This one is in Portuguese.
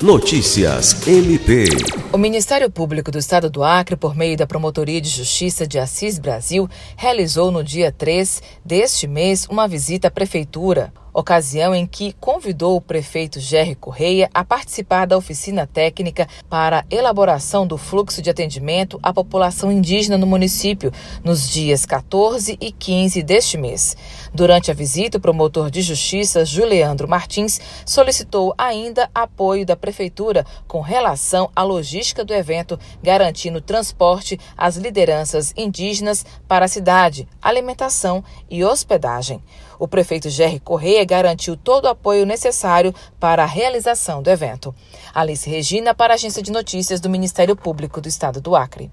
Notícias MP. O Ministério Público do Estado do Acre, por meio da Promotoria de Justiça de Assis Brasil, realizou no dia 3 deste mês uma visita à Prefeitura ocasião em que convidou o prefeito Gerry Correia a participar da oficina técnica para elaboração do fluxo de atendimento à população indígena no município nos dias 14 e 15 deste mês. Durante a visita, o promotor de justiça Juliandro Martins solicitou ainda apoio da prefeitura com relação à logística do evento, garantindo transporte às lideranças indígenas para a cidade, alimentação e hospedagem. O prefeito Gerry Correia garantiu todo o apoio necessário para a realização do evento. Alice Regina, para a Agência de Notícias do Ministério Público do Estado do Acre.